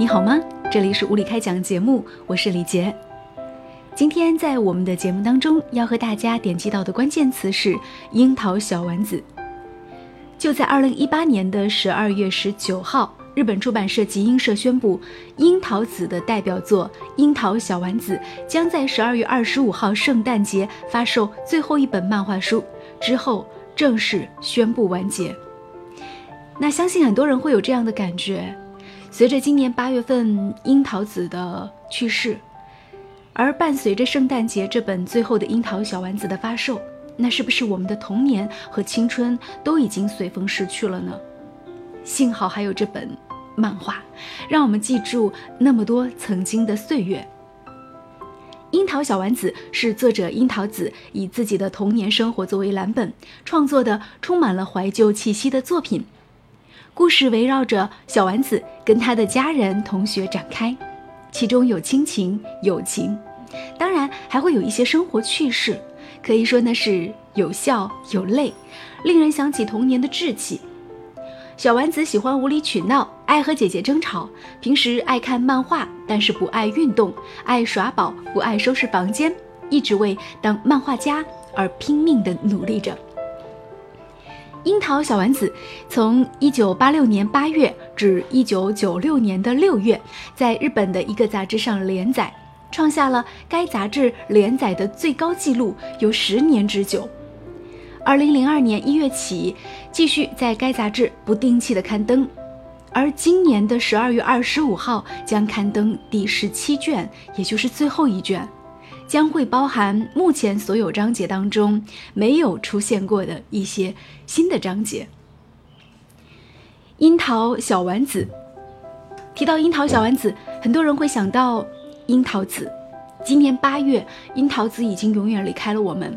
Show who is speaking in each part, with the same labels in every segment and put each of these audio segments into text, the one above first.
Speaker 1: 你好吗？这里是无理开讲节目，我是李杰。今天在我们的节目当中，要和大家点击到的关键词是“樱桃小丸子”。就在二零一八年的十二月十九号，日本出版社集英社宣布，樱桃子的代表作《樱桃小丸子》将在十二月二十五号圣诞节发售最后一本漫画书，之后正式宣布完结。那相信很多人会有这样的感觉。随着今年八月份樱桃子的去世，而伴随着圣诞节这本最后的樱桃小丸子的发售，那是不是我们的童年和青春都已经随风逝去了呢？幸好还有这本漫画，让我们记住那么多曾经的岁月。樱桃小丸子是作者樱桃子以自己的童年生活作为蓝本创作的，充满了怀旧气息的作品。故事围绕着小丸子跟他的家人、同学展开，其中有亲情、友情，当然还会有一些生活趣事，可以说那是有笑有泪，令人想起童年的稚气。小丸子喜欢无理取闹，爱和姐姐争吵，平时爱看漫画，但是不爱运动，爱耍宝，不爱收拾房间，一直为当漫画家而拼命地努力着。樱桃小丸子从一九八六年八月至一九九六年的六月，在日本的一个杂志上连载，创下了该杂志连载的最高纪录，有十年之久。二零零二年一月起，继续在该杂志不定期的刊登，而今年的十二月二十五号将刊登第十七卷，也就是最后一卷。将会包含目前所有章节当中没有出现过的一些新的章节。樱桃小丸子，提到樱桃小丸子，很多人会想到樱桃子。今年八月，樱桃子已经永远离开了我们，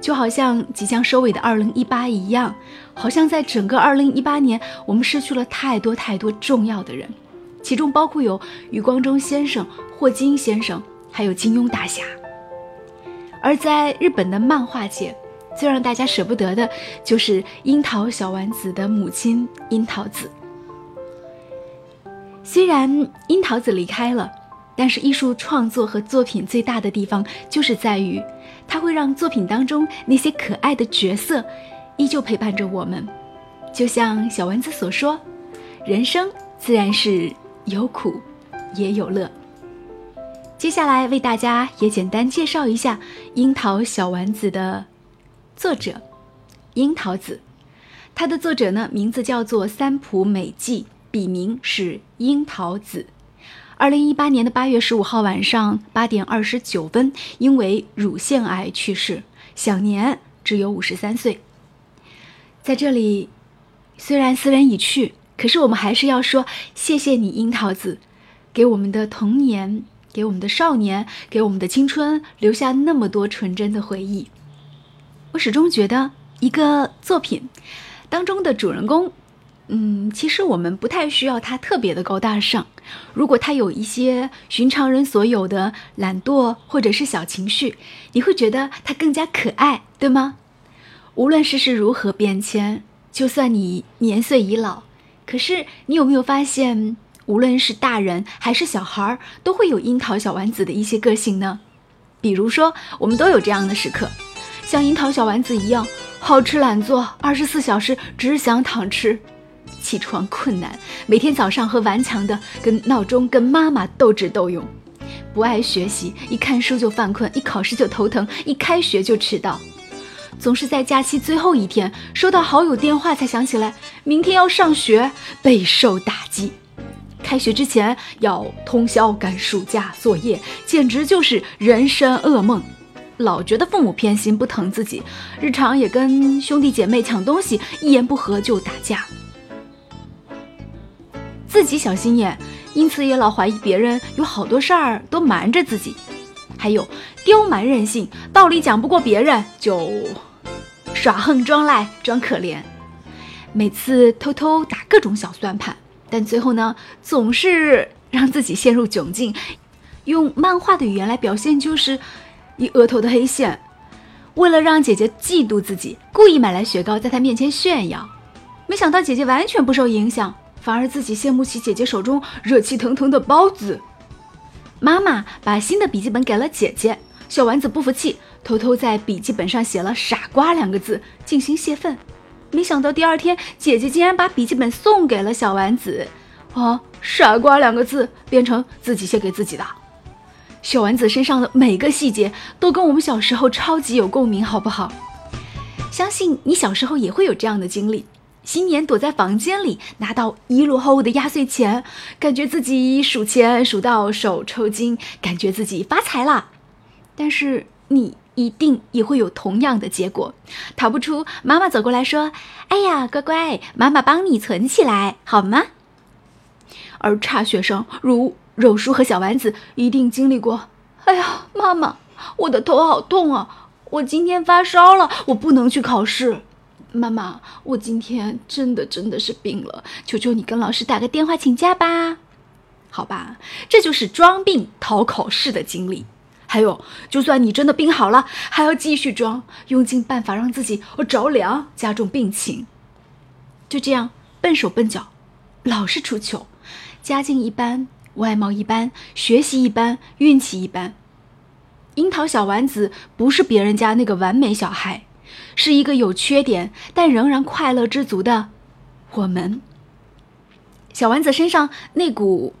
Speaker 1: 就好像即将收尾的二零一八一样，好像在整个二零一八年，我们失去了太多太多重要的人，其中包括有余光中先生、霍金先生，还有金庸大侠。而在日本的漫画界，最让大家舍不得的就是樱桃小丸子的母亲樱桃子。虽然樱桃子离开了，但是艺术创作和作品最大的地方就是在于，它会让作品当中那些可爱的角色依旧陪伴着我们。就像小丸子所说：“人生自然是有苦也有乐。”接下来为大家也简单介绍一下《樱桃小丸子》的作者樱桃子。它的作者呢，名字叫做三浦美纪，笔名是樱桃子。二零一八年的八月十五号晚上八点二十九分，因为乳腺癌去世，享年只有五十三岁。在这里，虽然斯人已去，可是我们还是要说谢谢你，樱桃子，给我们的童年。给我们的少年，给我们的青春留下那么多纯真的回忆。我始终觉得，一个作品当中的主人公，嗯，其实我们不太需要他特别的高大上。如果他有一些寻常人所有的懒惰或者是小情绪，你会觉得他更加可爱，对吗？无论世事如何变迁，就算你年岁已老，可是你有没有发现？无论是大人还是小孩，都会有樱桃小丸子的一些个性呢。比如说，我们都有这样的时刻，像樱桃小丸子一样，好吃懒做，二十四小时只想躺吃，起床困难，每天早上和顽强的跟闹钟、跟妈妈斗智斗勇，不爱学习，一看书就犯困，一考试就头疼，一开学就迟到，总是在假期最后一天收到好友电话才想起来明天要上学，备受打击。开学之前要通宵赶暑假作业，简直就是人生噩梦。老觉得父母偏心不疼自己，日常也跟兄弟姐妹抢东西，一言不合就打架。自己小心眼，因此也老怀疑别人有好多事儿都瞒着自己。还有刁蛮任性，道理讲不过别人就耍横装赖装可怜，每次偷偷打各种小算盘。但最后呢，总是让自己陷入窘境。用漫画的语言来表现，就是一额头的黑线。为了让姐姐嫉妒自己，故意买来雪糕在她面前炫耀。没想到姐姐完全不受影响，反而自己羡慕起姐姐手中热气腾腾的包子。妈妈把新的笔记本给了姐姐，小丸子不服气，偷偷在笔记本上写了“傻瓜”两个字进行泄愤。没想到第二天，姐姐竟然把笔记本送给了小丸子，啊，“傻瓜”两个字变成自己写给自己的。小丸子身上的每个细节都跟我们小时候超级有共鸣，好不好？相信你小时候也会有这样的经历。新年躲在房间里，拿到一摞厚的压岁钱，感觉自己数钱数到手抽筋，感觉自己发财了。但是你一定也会有同样的结果，逃不出妈妈走过来说：“哎呀，乖乖，妈妈帮你存起来，好吗？”而差学生如肉叔和小丸子一定经历过：“哎呀，妈妈，我的头好痛啊，我今天发烧了，我不能去考试。”妈妈，我今天真的真的是病了，求求你跟老师打个电话请假吧。好吧，这就是装病逃考试的经历。还有，就算你真的病好了，还要继续装，用尽办法让自己着凉，加重病情。就这样笨手笨脚，老是出糗，家境一般，外貌一般，学习一般，运气一般。樱桃小丸子不是别人家那个完美小孩。是一个有缺点但仍然快乐知足的我们。小丸子身上那股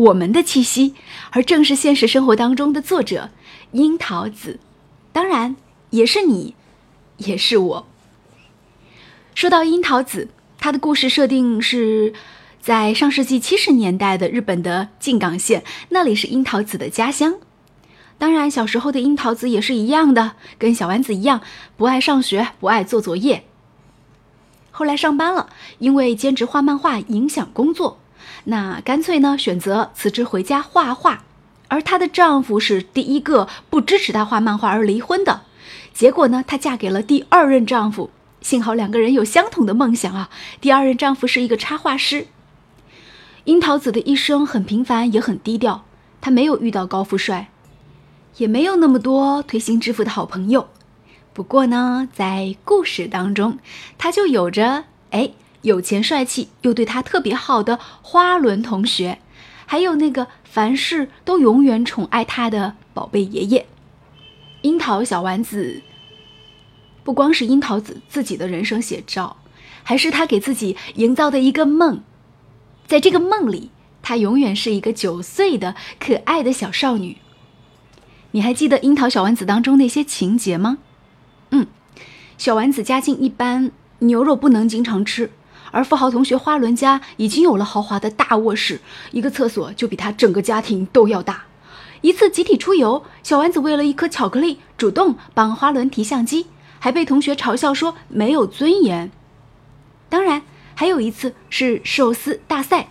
Speaker 1: 我们的气息，而正是现实生活当中的作者樱桃子，当然也是你，也是我。说到樱桃子，他的故事设定是在上世纪七十年代的日本的静冈县，那里是樱桃子的家乡。当然，小时候的樱桃子也是一样的，跟小丸子一样，不爱上学，不爱做作业。后来上班了，因为兼职画漫画影响工作，那干脆呢选择辞职回家画画。而她的丈夫是第一个不支持她画漫画而离婚的，结果呢，她嫁给了第二任丈夫。幸好两个人有相同的梦想啊！第二任丈夫是一个插画师。樱桃子的一生很平凡，也很低调，她没有遇到高富帅。也没有那么多推心置腹的好朋友，不过呢，在故事当中，她就有着哎有钱帅气又对他特别好的花轮同学，还有那个凡事都永远宠爱他的宝贝爷爷。樱桃小丸子不光是樱桃子自己的人生写照，还是他给自己营造的一个梦，在这个梦里，她永远是一个九岁的可爱的小少女。你还记得樱桃小丸子当中那些情节吗？嗯，小丸子家境一般，牛肉不能经常吃，而富豪同学花轮家已经有了豪华的大卧室，一个厕所就比他整个家庭都要大。一次集体出游，小丸子为了一颗巧克力，主动帮花轮提相机，还被同学嘲笑说没有尊严。当然，还有一次是寿司大赛，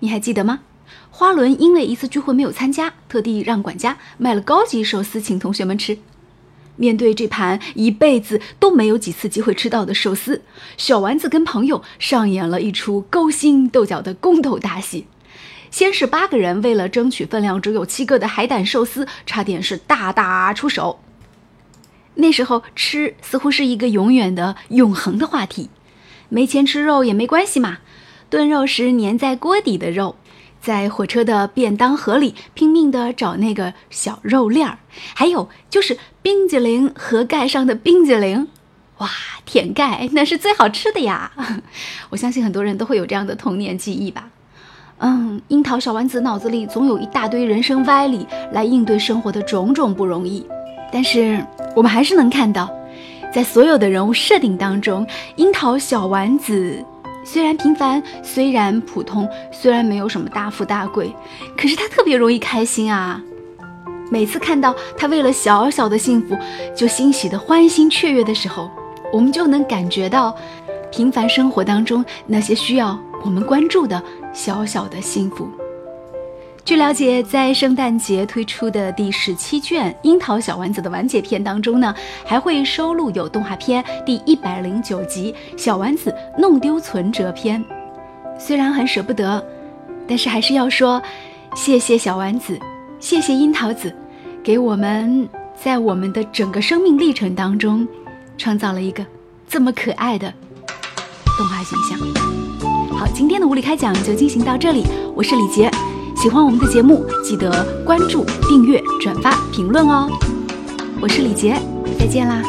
Speaker 1: 你还记得吗？花轮因为一次聚会没有参加，特地让管家买了高级寿司请同学们吃。面对这盘一辈子都没有几次机会吃到的寿司，小丸子跟朋友上演了一出勾心斗角的宫斗大戏。先是八个人为了争取分量只有七个的海胆寿司，差点是大打出手。那时候吃似乎是一个永远的、永恒的话题。没钱吃肉也没关系嘛，炖肉时粘在锅底的肉。在火车的便当盒里拼命地找那个小肉链儿，还有就是冰激凌盒盖上的冰激凌，哇，舔盖那是最好吃的呀！我相信很多人都会有这样的童年记忆吧。嗯，樱桃小丸子脑子里总有一大堆人生歪理来应对生活的种种不容易，但是我们还是能看到，在所有的人物设定当中，樱桃小丸子。虽然平凡，虽然普通，虽然没有什么大富大贵，可是他特别容易开心啊！每次看到他为了小小的幸福就欣喜的欢欣雀跃的时候，我们就能感觉到平凡生活当中那些需要我们关注的小小的幸福。据了解，在圣诞节推出的第十七卷《樱桃小丸子》的完结篇当中呢，还会收录有动画片第一百零九集《小丸子弄丢存折篇》。虽然很舍不得，但是还是要说，谢谢小丸子，谢谢樱桃子，给我们在我们的整个生命历程当中，创造了一个这么可爱的动画形象。好，今天的物理开讲就进行到这里，我是李杰。喜欢我们的节目，记得关注、订阅、转发、评论哦。我是李杰，再见啦。